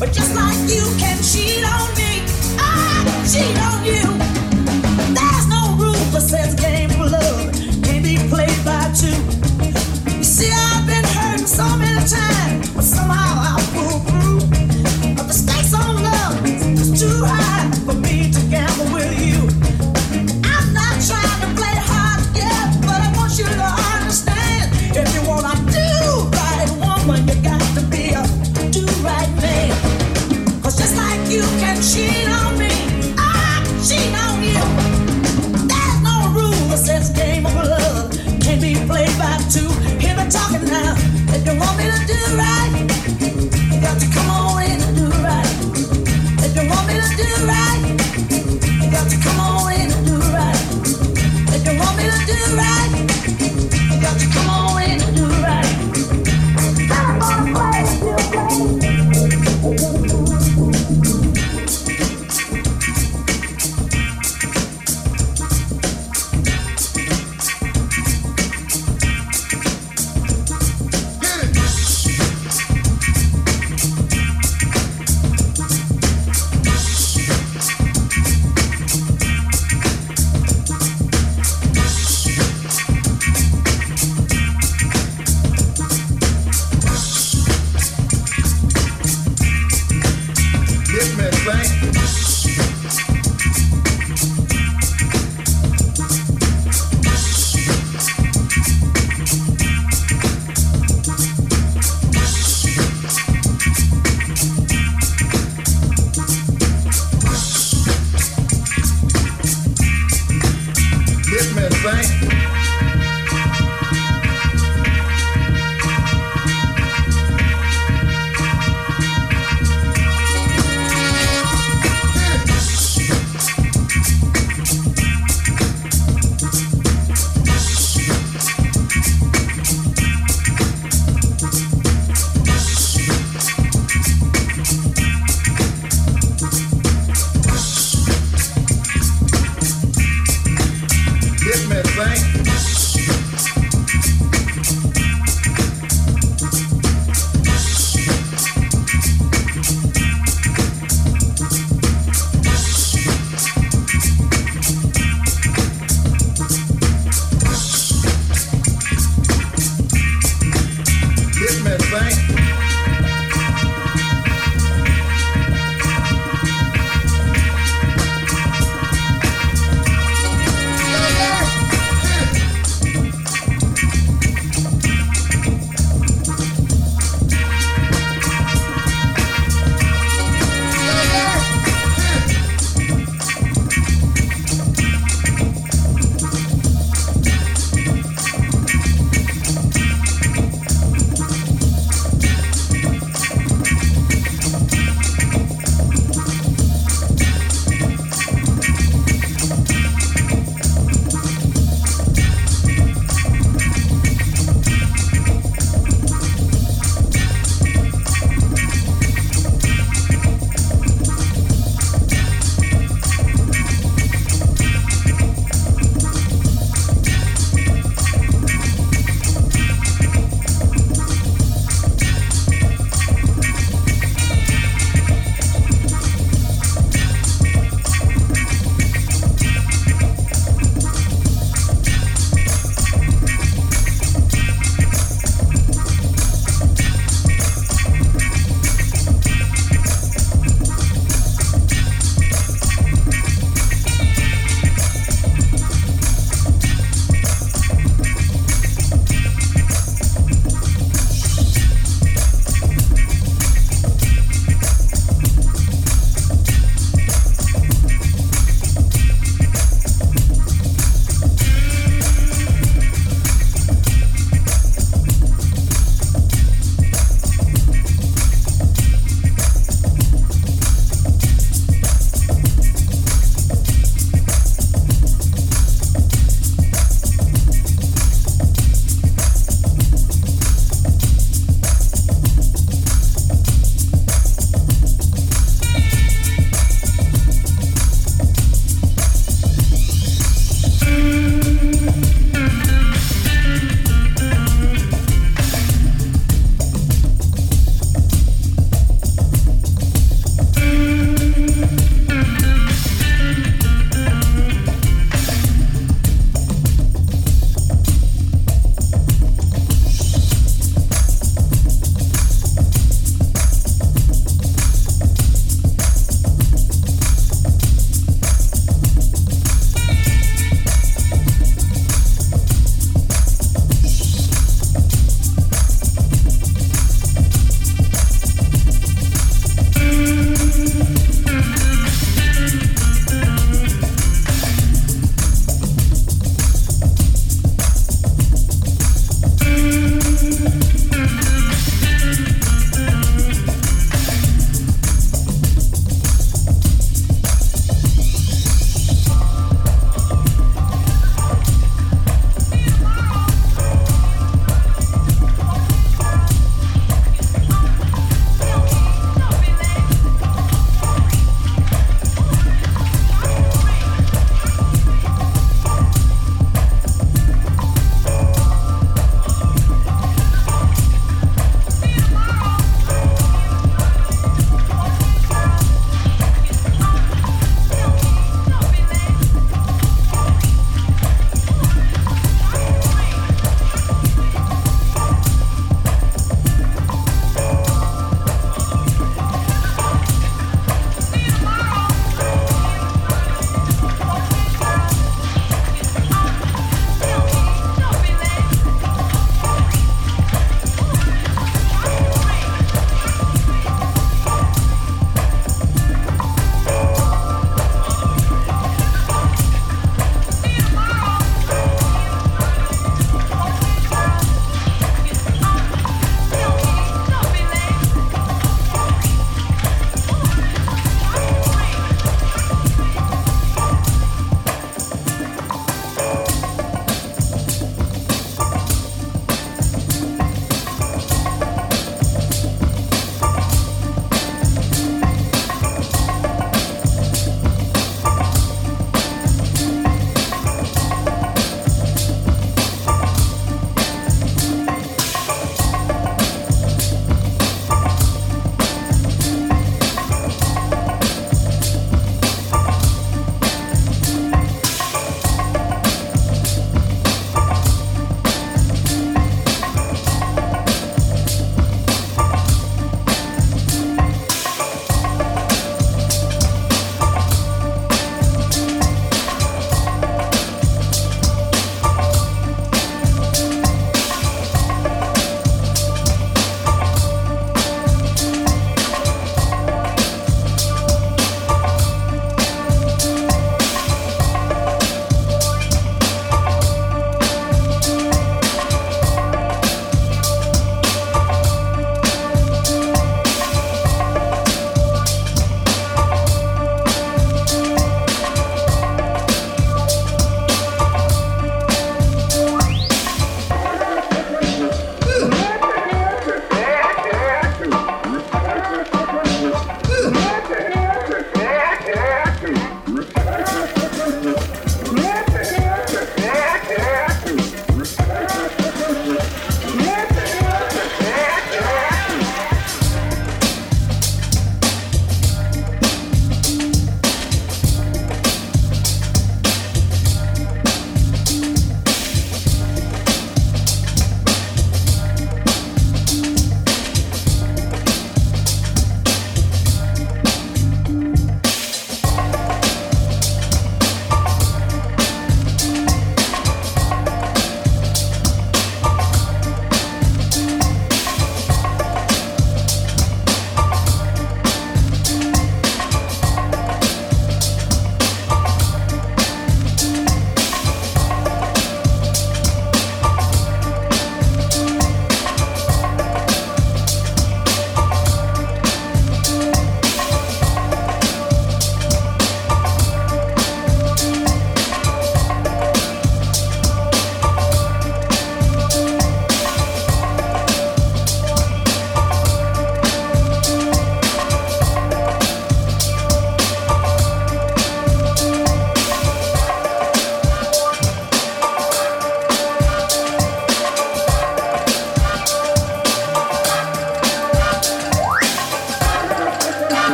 But just like you can cheat on me, I cheat.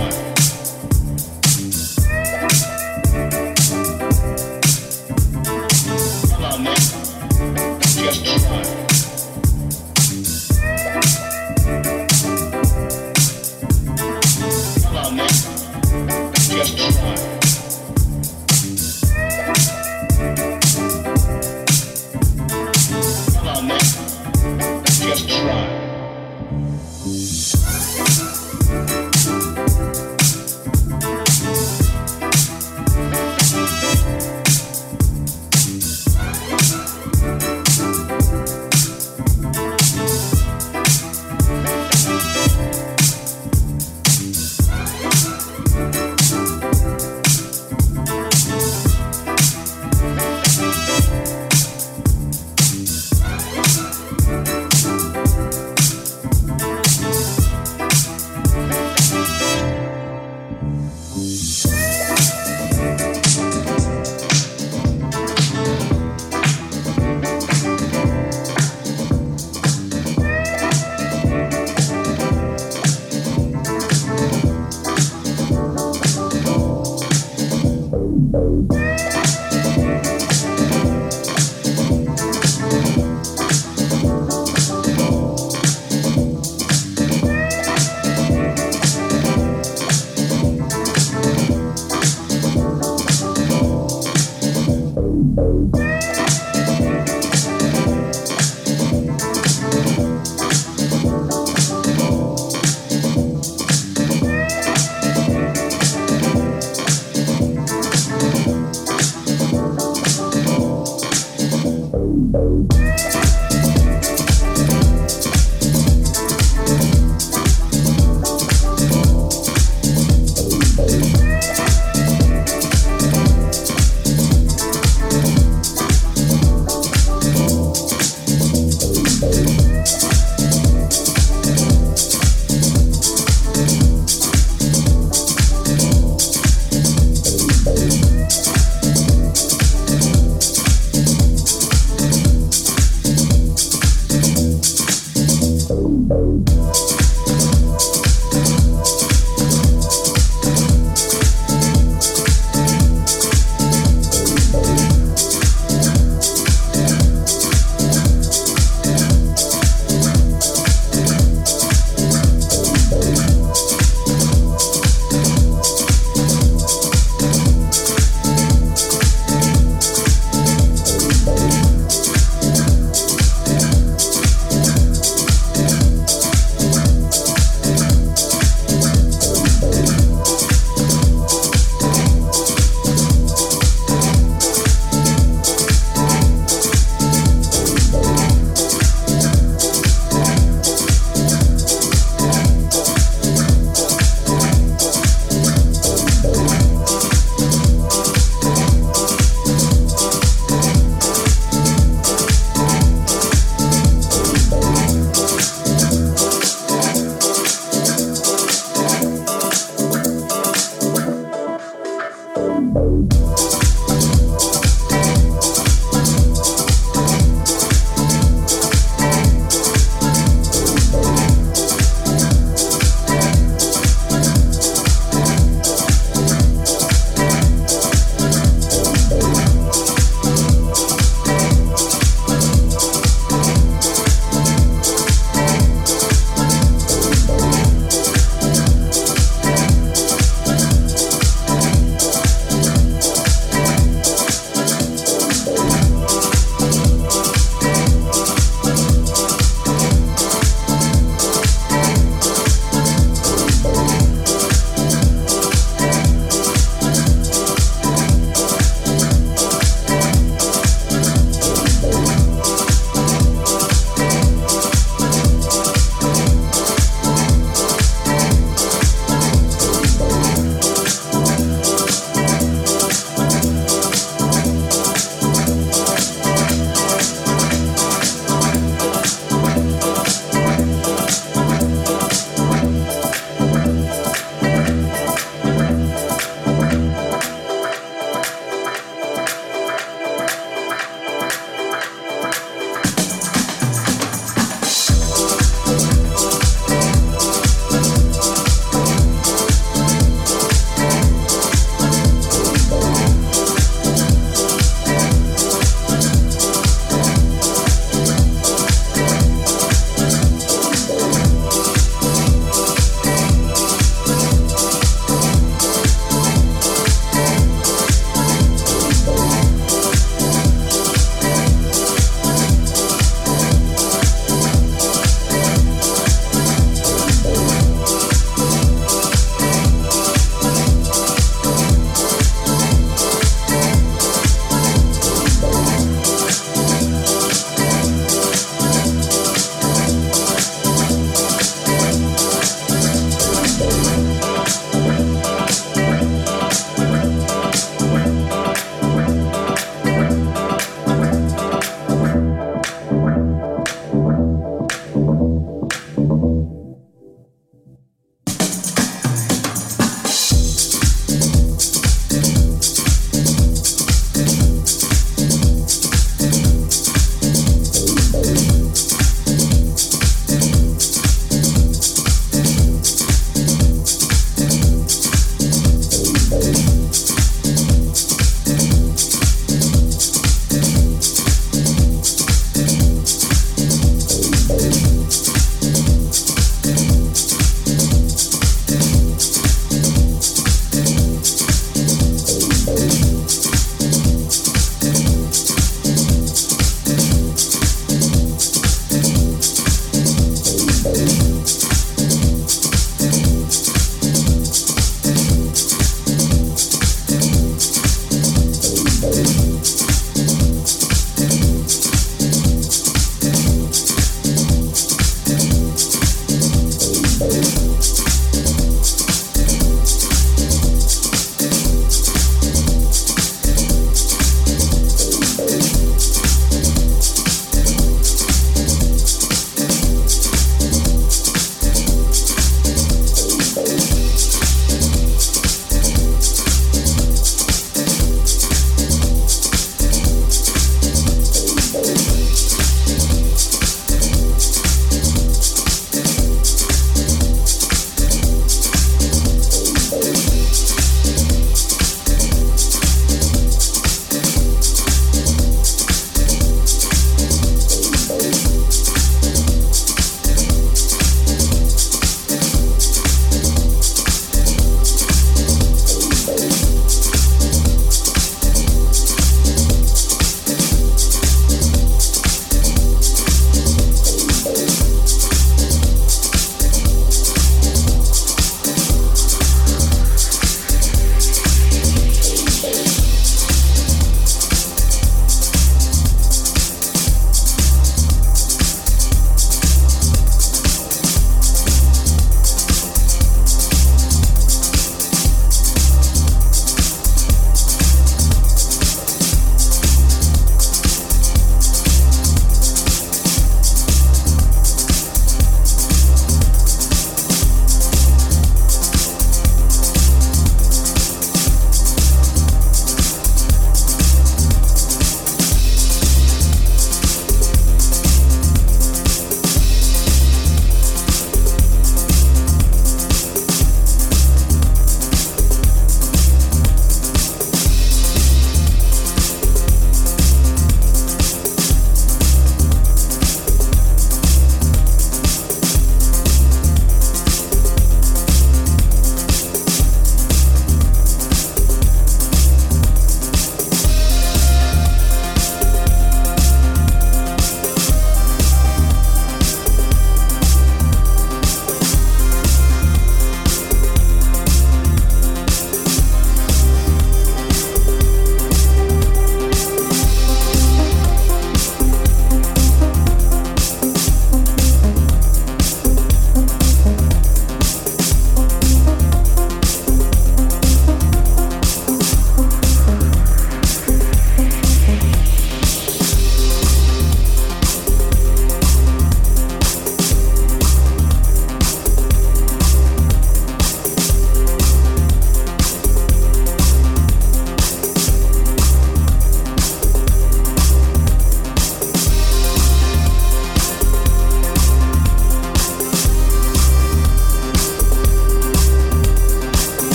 Bye.